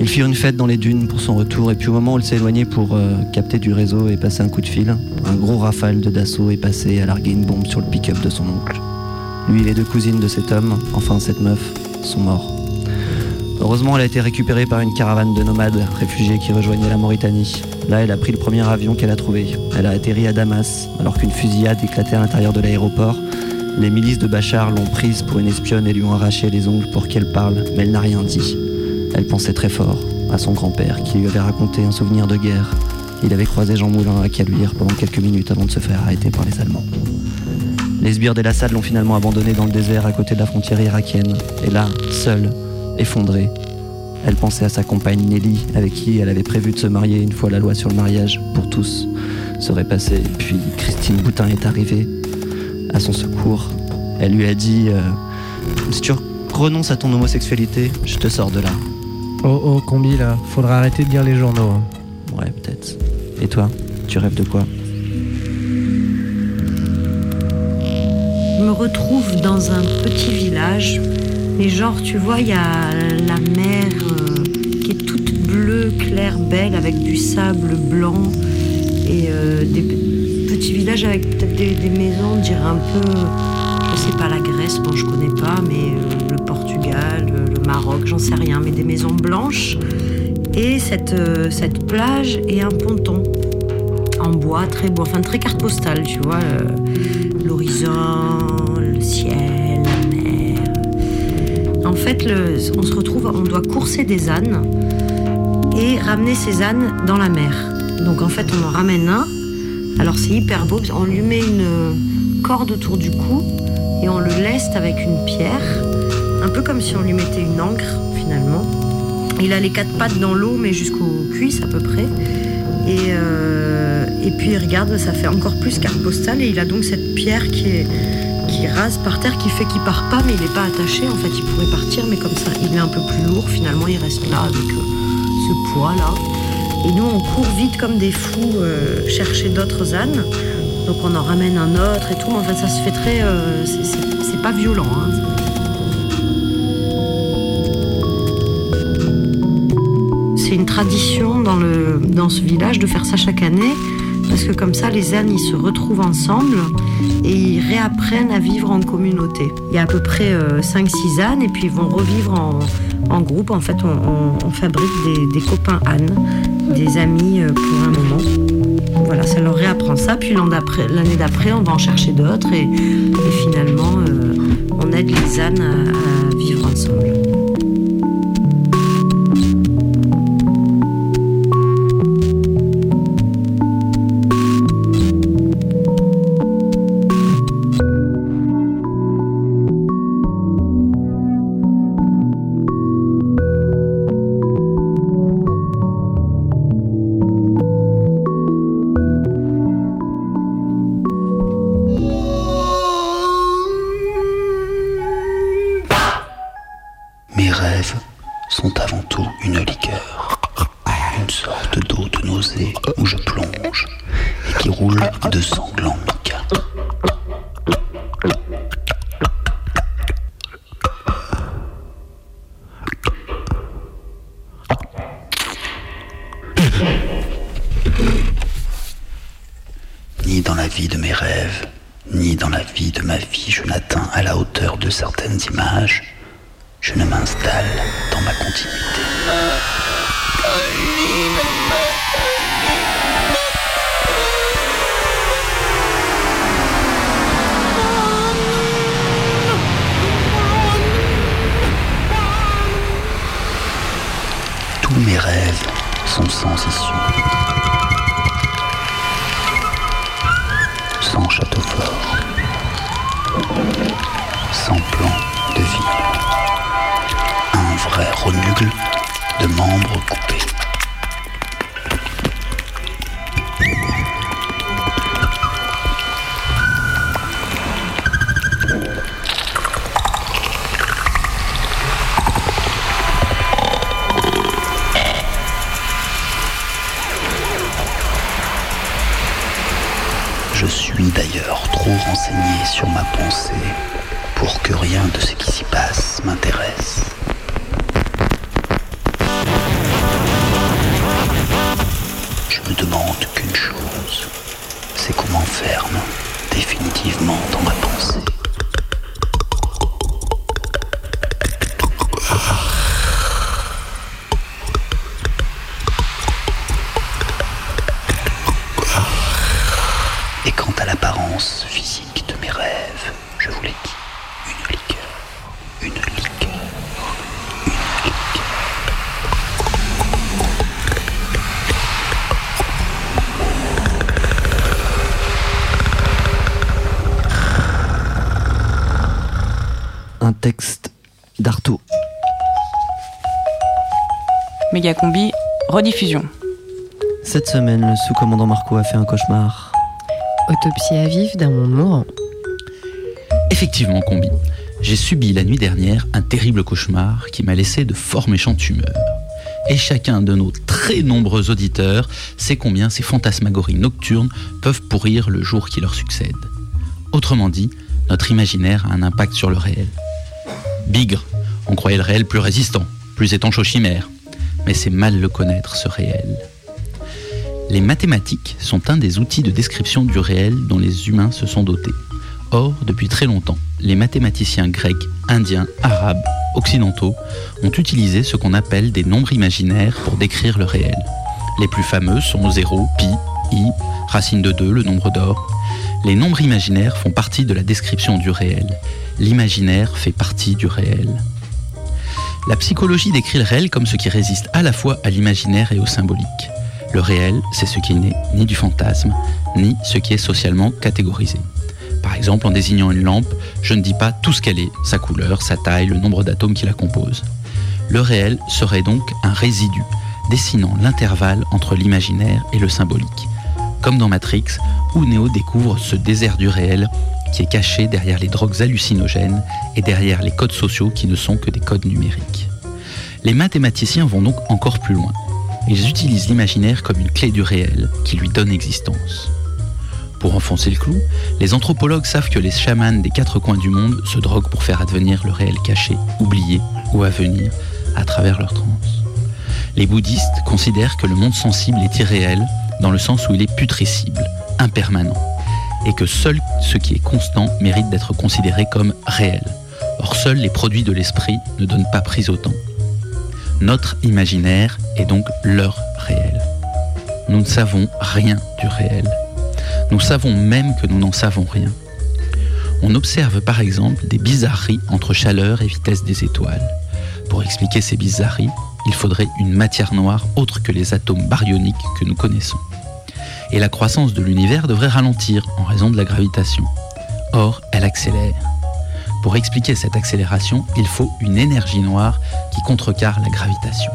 Ils firent une fête dans les dunes pour son retour, et puis au moment où s'est éloignée pour euh, capter du réseau et passer un coup de fil, un gros rafale de Dassault est passé a largué une bombe sur le pick-up de son oncle. Lui et les deux cousines de cet homme, enfin cette meuf, sont morts. Heureusement, elle a été récupérée par une caravane de nomades réfugiés qui rejoignaient la Mauritanie. Là, elle a pris le premier avion qu'elle a trouvé. Elle a atterri à Damas, alors qu'une fusillade éclatait à l'intérieur de l'aéroport. Les milices de Bachar l'ont prise pour une espionne et lui ont arraché les ongles pour qu'elle parle, mais elle n'a rien dit. Elle pensait très fort à son grand-père qui lui avait raconté un souvenir de guerre. Il avait croisé Jean Moulin à Caluire pendant quelques minutes avant de se faire arrêter par les Allemands. Les sbires d'El Assad l'ont finalement abandonné dans le désert à côté de la frontière irakienne. Et là, seule, effondrée, elle pensait à sa compagne Nelly, avec qui elle avait prévu de se marier une fois la loi sur le mariage pour tous serait passée. Puis Christine Boutin est arrivée à son secours. Elle lui a dit euh, Si tu renonces à ton homosexualité, je te sors de là. Oh oh, combi là, faudra arrêter de lire les journaux. hein. Ouais, peut-être. Et toi, tu rêves de quoi? Je me retrouve dans un petit village. Et genre, tu vois, il y a la mer euh, qui est toute bleue, claire, belle, avec du sable blanc. Et euh, des pe- petits villages avec peut-être des, des maisons, on dirait un peu, Grèce, bon, je connais pas, mais euh, le Portugal, euh, le Maroc, j'en sais rien, mais des maisons blanches. Et cette, euh, cette plage et un ponton en bois, très beau, enfin très carte postale, tu vois. L'horizon, le ciel, la mer. En fait, on se retrouve, on doit courser des ânes et ramener ces ânes dans la mer. Donc en fait, on en ramène un. Alors c'est hyper beau, on lui met une corde autour du cou et on le leste avec une pierre, un peu comme si on lui mettait une encre finalement. Il a les quatre pattes dans l'eau, mais jusqu'aux cuisses à peu près. Et, euh, puis regarde, ça fait encore plus carte postale. Et il a donc cette pierre qui, rase par terre, qui fait qu'il part pas, mais il n'est pas attaché. En fait, il pourrait partir, mais comme ça, il est un peu plus lourd. Finalement, il reste là avec euh, ce poids-là. Et nous, on court vite comme des fous euh, chercher d'autres ânes. Donc on en ramène un autre et tout. Mais en fait, ça se fait très. euh, c'est- pas violent. hein. C'est une tradition dans, le, dans ce village de faire ça chaque année, parce que comme ça, les ânes, ils se retrouvent ensemble et ils réapprennent à vivre en communauté. Il y a à peu près 5-6 ânes, et puis ils vont revivre en, en groupe. En fait, on, fabrique des, des copains ânes, des amis euh, pour un moment. Voilà, ça leur réapprend ça. Puis l'année d'après, on va en chercher d'autres, et, finalement, euh, on aide les ânes à vivre ensemble. Méga combi, rediffusion. Cette semaine, le sous-commandant Marco a fait un cauchemar. Autopsie à vif d'un monde mourant. Effectivement, combi. J'ai subi la nuit dernière un terrible cauchemar qui m'a laissé de fort méchantes humeurs. Et chacun de nos très nombreux auditeurs sait combien ces fantasmagories nocturnes peuvent pourrir le jour qui leur succède. Autrement dit, notre imaginaire a un impact sur le réel. Bigre, on croyait le réel plus résistant, plus étanche aux chimères. Mais c'est mal le connaître, ce réel. Les mathématiques sont un des outils de description du réel dont les humains se sont dotés. Or, depuis très longtemps, les mathématiciens grecs, indiens, arabes, occidentaux ont utilisé ce qu'on appelle des nombres imaginaires pour décrire le réel. Les plus fameux sont 0, pi, i, racine de 2, le nombre d'or. Les nombres imaginaires font partie de la description du réel. L'imaginaire fait partie du réel. La psychologie décrit le réel comme ce qui résiste à la fois à l'imaginaire et au symbolique. Le réel, c'est ce qui n'est ni du fantasme, ni ce qui est socialement catégorisé. Par exemple, en désignant une lampe, je ne dis pas tout ce qu'elle est, sa couleur, sa taille, le nombre d'atomes qui la composent. Le réel serait donc un résidu, dessinant l'intervalle entre l'imaginaire et le symbolique. Comme dans Matrix, où Neo découvre ce désert du réel qui est caché derrière les drogues hallucinogènes et derrière les codes sociaux qui ne sont que des codes numériques. Les mathématiciens vont donc encore plus loin. Ils utilisent l'imaginaire comme une clé du réel qui lui donne existence. Pour enfoncer le clou, les anthropologues savent que les chamans des quatre coins du monde se droguent pour faire advenir le réel caché, oublié ou à venir à travers leur transe. Les bouddhistes considèrent que le monde sensible est irréel dans le sens où il est putrescible, impermanent, et que seul ce qui est constant mérite d'être considéré comme réel. Or, seuls les produits de l'esprit ne donnent pas prise au temps. Notre imaginaire est donc leur réel. Nous ne savons rien du réel. Nous savons même que nous n'en savons rien. On observe par exemple des bizarreries entre chaleur et vitesse des étoiles. Pour expliquer ces bizarreries, il faudrait une matière noire autre que les atomes baryoniques que nous connaissons. Et la croissance de l'univers devrait ralentir en raison de la gravitation. Or, elle accélère. Pour expliquer cette accélération, il faut une énergie noire qui contrecarre la gravitation.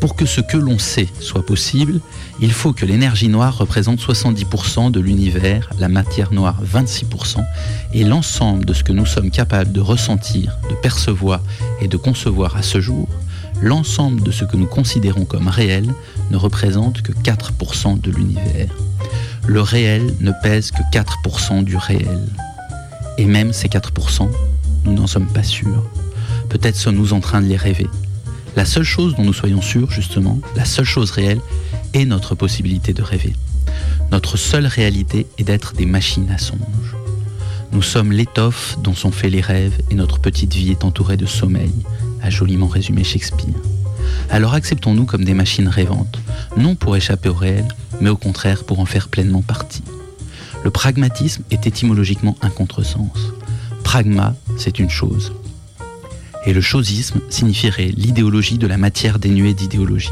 Pour que ce que l'on sait soit possible, il faut que l'énergie noire représente 70% de l'univers, la matière noire 26%, et l'ensemble de ce que nous sommes capables de ressentir, de percevoir et de concevoir à ce jour, l'ensemble de ce que nous considérons comme réel ne représente que 4% de l'univers. Le réel ne pèse que 4% du réel. Et même ces 4%, nous n'en sommes pas sûrs. Peut-être sommes-nous en train de les rêver. La seule chose dont nous soyons sûrs, justement, la seule chose réelle, est notre possibilité de rêver. Notre seule réalité est d'être des machines à songe. Nous sommes l'étoffe dont sont faits les rêves et notre petite vie est entourée de sommeil, a joliment résumé Shakespeare. Alors acceptons-nous comme des machines rêvantes, non pour échapper au réel, mais au contraire pour en faire pleinement partie. Le pragmatisme est étymologiquement un contresens. Pragma, c'est une chose. Et le chosisme signifierait l'idéologie de la matière dénuée d'idéologie.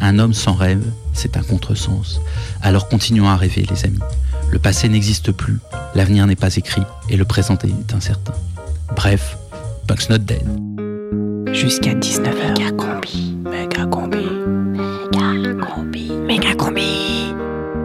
Un homme sans rêve, c'est un contresens. Alors continuons à rêver, les amis. Le passé n'existe plus, l'avenir n'est pas écrit, et le présent est incertain. Bref, Punk's not dead. Jusqu'à 19h. Méga combi. Méga combi. Méga combi. Méga combi.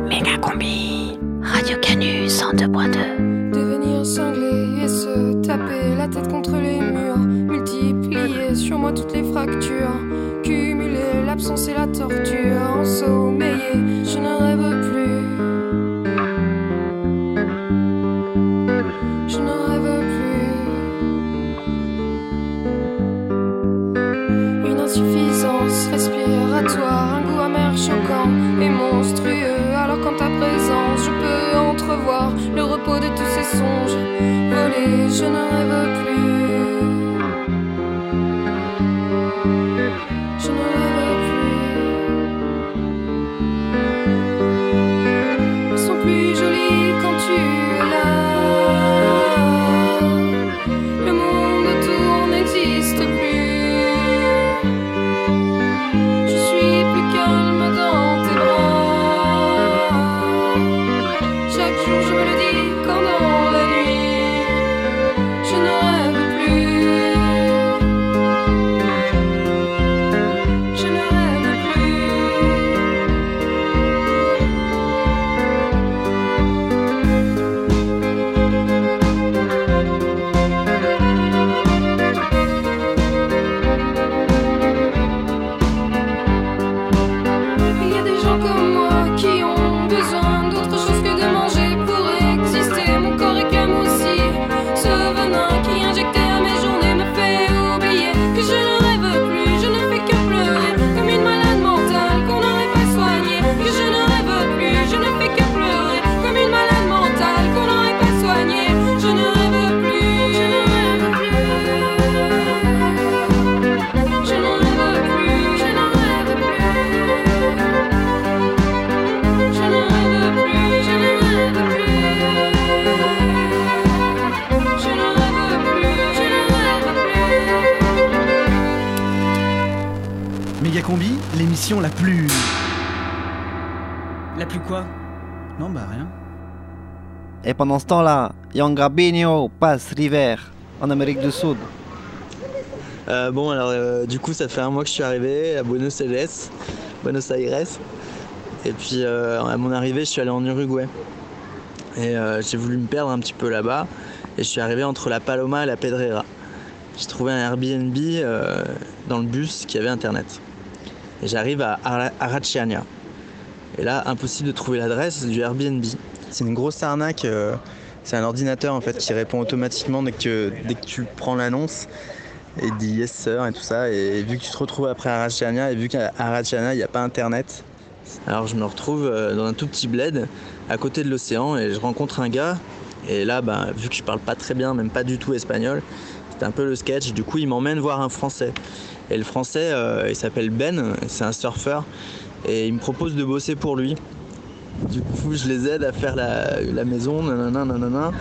Méga combi. Radio Canu 102.2. Devenir cinglé et se taper la tête contre les murs. Multiplier sur moi toutes les fractures. Cumuler l'absence et la torture. Ensommeillé, je ne rêve plus. Un goût amer choquant et monstrueux. Alors qu'en ta présence, je peux entrevoir le repos de tous ces songes volés. Je ne rêve plus. Pendant ce temps-là, Young Gabinho passe l'hiver en Amérique du Sud. Euh, bon, alors euh, du coup, ça fait un mois que je suis arrivé à Buenos Aires. Buenos Aires. Et puis euh, à mon arrivée, je suis allé en Uruguay. Et j'ai voulu me perdre un petit peu là-bas. Et je suis arrivé entre la Paloma et la Pedrera. J'ai trouvé un Airbnb dans le bus qui avait internet. Et j'arrive à Ara- Arachania. Et là, impossible de trouver l'adresse du Airbnb. C'est une grosse arnaque. euh, c'est un ordinateur en fait qui répond automatiquement dès que, dès que tu prends l'annonce et dit yes sir et tout ça. Et vu que tu te retrouves après Arachania et vu qu'à Arachania il n'y a pas internet, alors je me retrouve euh, dans un tout petit bled à côté de l'océan et je rencontre un gars. Et là, bah, vu que je parle pas très bien, même pas du tout espagnol, c'était un peu le sketch. Du coup, il m'emmène voir un français. Et le français, euh, il s'appelle Ben, c'est un surfeur. Et il me propose de bosser pour lui. Du coup, je les aide à faire la, maison, nanana, nanana.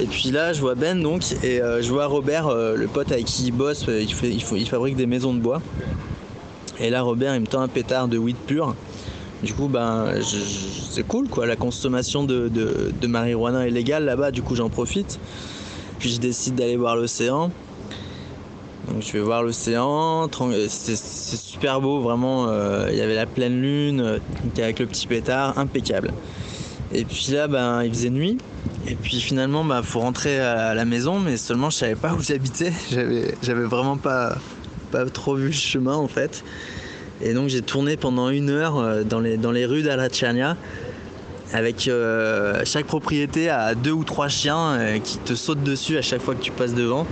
Et puis là, je vois Ben donc, et euh, je vois Robert, euh, le pote avec qui il bosse, euh, il, fait, il, il fabrique des maisons de bois. Et là, Robert, il me tend un pétard de weed pur. Du coup, ben, c'est cool quoi. La consommation de, de, de marijuana est légale là-bas, du coup, j'en profite. Puis je décide d'aller voir l'océan. Donc je vais voir l'océan, euh, c'est super beau, vraiment. euh, Il y avait la pleine lune, euh, avec le petit pétard, impeccable. Et puis là, ben, il faisait nuit. Et puis finalement, il faut rentrer à la maison, mais seulement je savais pas où j'habitais. J'avais, j'avais vraiment pas, pas trop vu le chemin en fait. Et donc j'ai tourné pendant une heure dans les, dans les rues d'Alachania avec chaque propriété à deux ou trois chiens qui te sautent dessus à chaque fois que tu passes devant.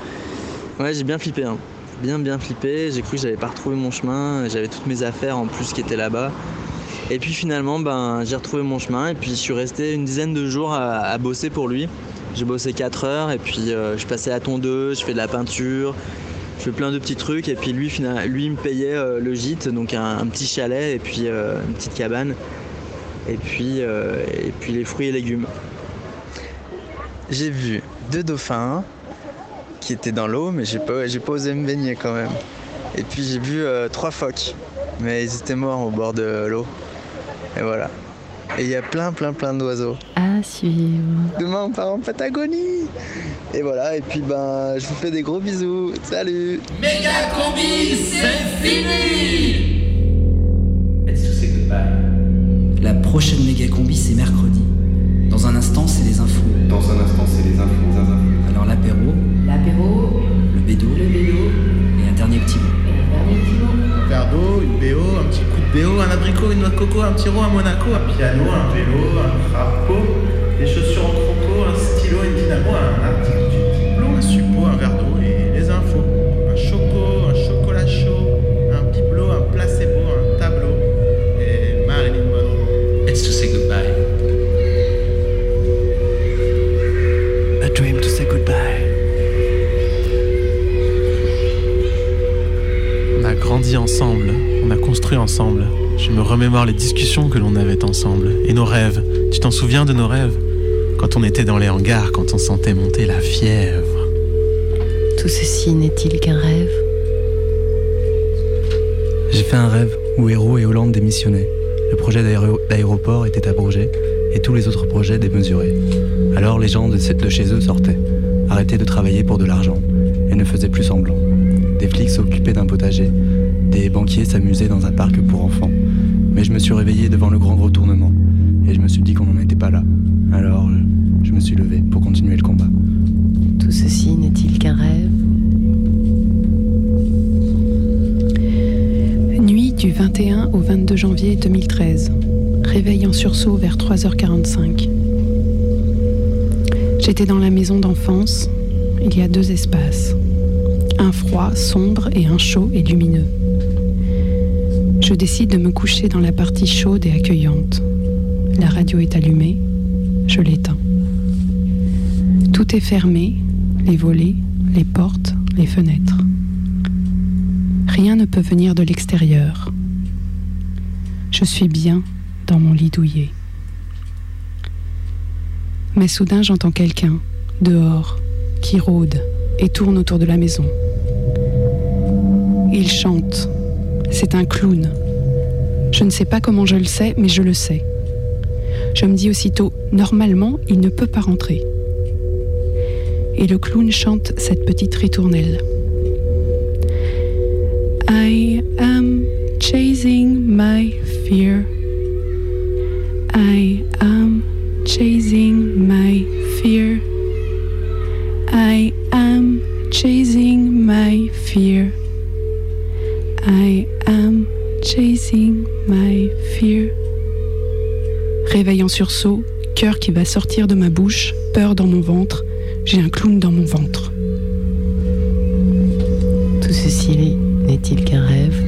Ouais, j'ai bien flippé, hein. bien bien flippé. J'ai cru que j'avais pas retrouvé mon chemin. J'avais toutes mes affaires en plus qui étaient là-bas. Et puis finalement, ben, j'ai retrouvé mon chemin et puis je suis resté une dizaine de jours à, bosser pour lui. J'ai bossé 4 heures et puis euh, je passais à tondeuse, je fais de la peinture, je fais plein de petits trucs et puis lui, fina- lui me payait euh, le gîte, donc un, petit chalet et puis euh, une petite cabane et puis, et puis les fruits et légumes. J'ai vu deux dauphins qui étaient dans l'eau, mais j'ai pas, j'ai pas osé me baigner quand même. Et puis j'ai vu euh, trois phoques, mais ils étaient morts au bord de l'eau. Et voilà. Et il y a plein, plein, plein d'oiseaux. À suivre. Demain on part en Patagonie. Et voilà, et puis ben je vous fais des gros bisous. Salut Méga combi, c'est fini Let's to say goodbye? La prochaine méga combi, c'est mercredi. Dans un instant, c'est les infos. Dans un instant, c'est les infos. Alors l'apéro, L'apéro, le bédo, le vélo, et un dernier petit mot. Un verre d'eau, une BO, un petit coup de BO, un abricot, une noix de coco, un petit rond à Monaco, un piano, un vélo, un crapaud, des chaussures en croco, un stylo, une dynamo, un article grandi ensemble, on a construit ensemble. Je me remémore les discussions que l'on avait ensemble et nos rêves. Tu t'en souviens de nos rêves? Quand on était dans les hangars, quand on sentait monter la fièvre. Tout ceci n'est-il qu'un rêve? J'ai fait un rêve où Héros et Hollande démissionnaient. Le projet d'aéro- d'aéroport était abrogé et tous les autres projets démesurés. Alors les gens de, de chez eux sortaient, arrêtaient de travailler pour de l'argent et ne faisaient plus semblant. Des flics s'occupaient d'un potager, des banquiers s'amusaient dans un parc pour enfants. Mais je me suis réveillé devant le grand retournement et je me suis dit qu'on n'en était pas là. Alors je me suis levé pour continuer le combat. Tout ceci n'est-il qu'un rêve? Nuit du 21 au 22 janvier 2013. Réveil en sursaut vers 3h45. J'étais dans la maison d'enfance. Il y a deux espaces. Un froid, sombre et un chaud et lumineux. Je décide de me coucher dans la partie chaude et accueillante. La radio est allumée. Je l'éteins. Tout est fermé, les volets, les portes, les fenêtres. Rien ne peut venir de l'extérieur. Je suis bien dans mon lit douillet. Mais soudain j'entends quelqu'un, dehors, qui rôde et tourne autour de la maison. Il chante. C'est un clown, Je ne sais pas comment je le sais, mais je le sais. Je me dis aussitôt, normalement, il ne peut pas rentrer. Et le clown chante cette petite ritournelle. I am chasing my fear. I am chasing my fear. I am chasing my fear. I am chasing my fear. Réveil en sursaut, cœur qui va sortir de ma bouche, peur dans mon ventre, j'ai un clown dans mon ventre. Tout ceci n'est-il qu'un rêve?